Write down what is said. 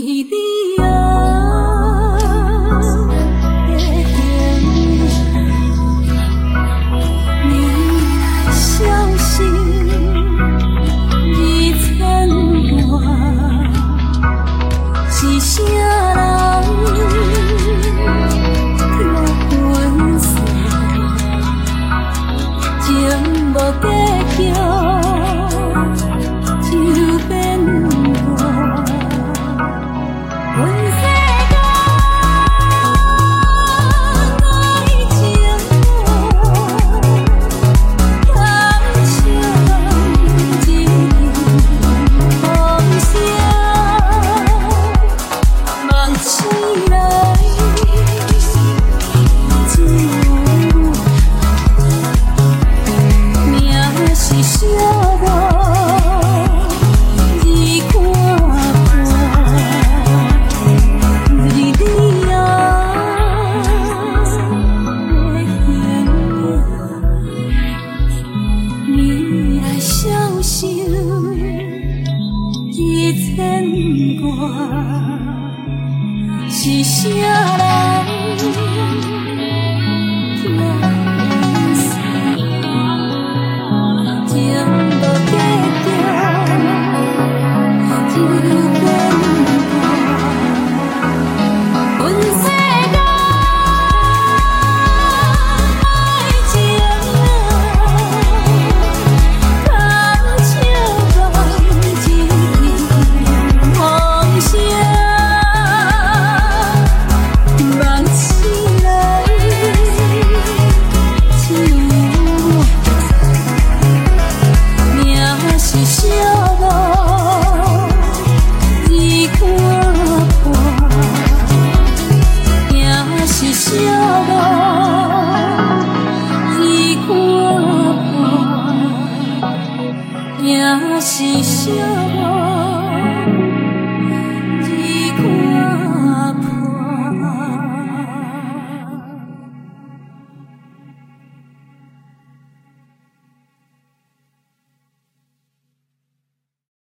情无计牵挂是下了是寂寞。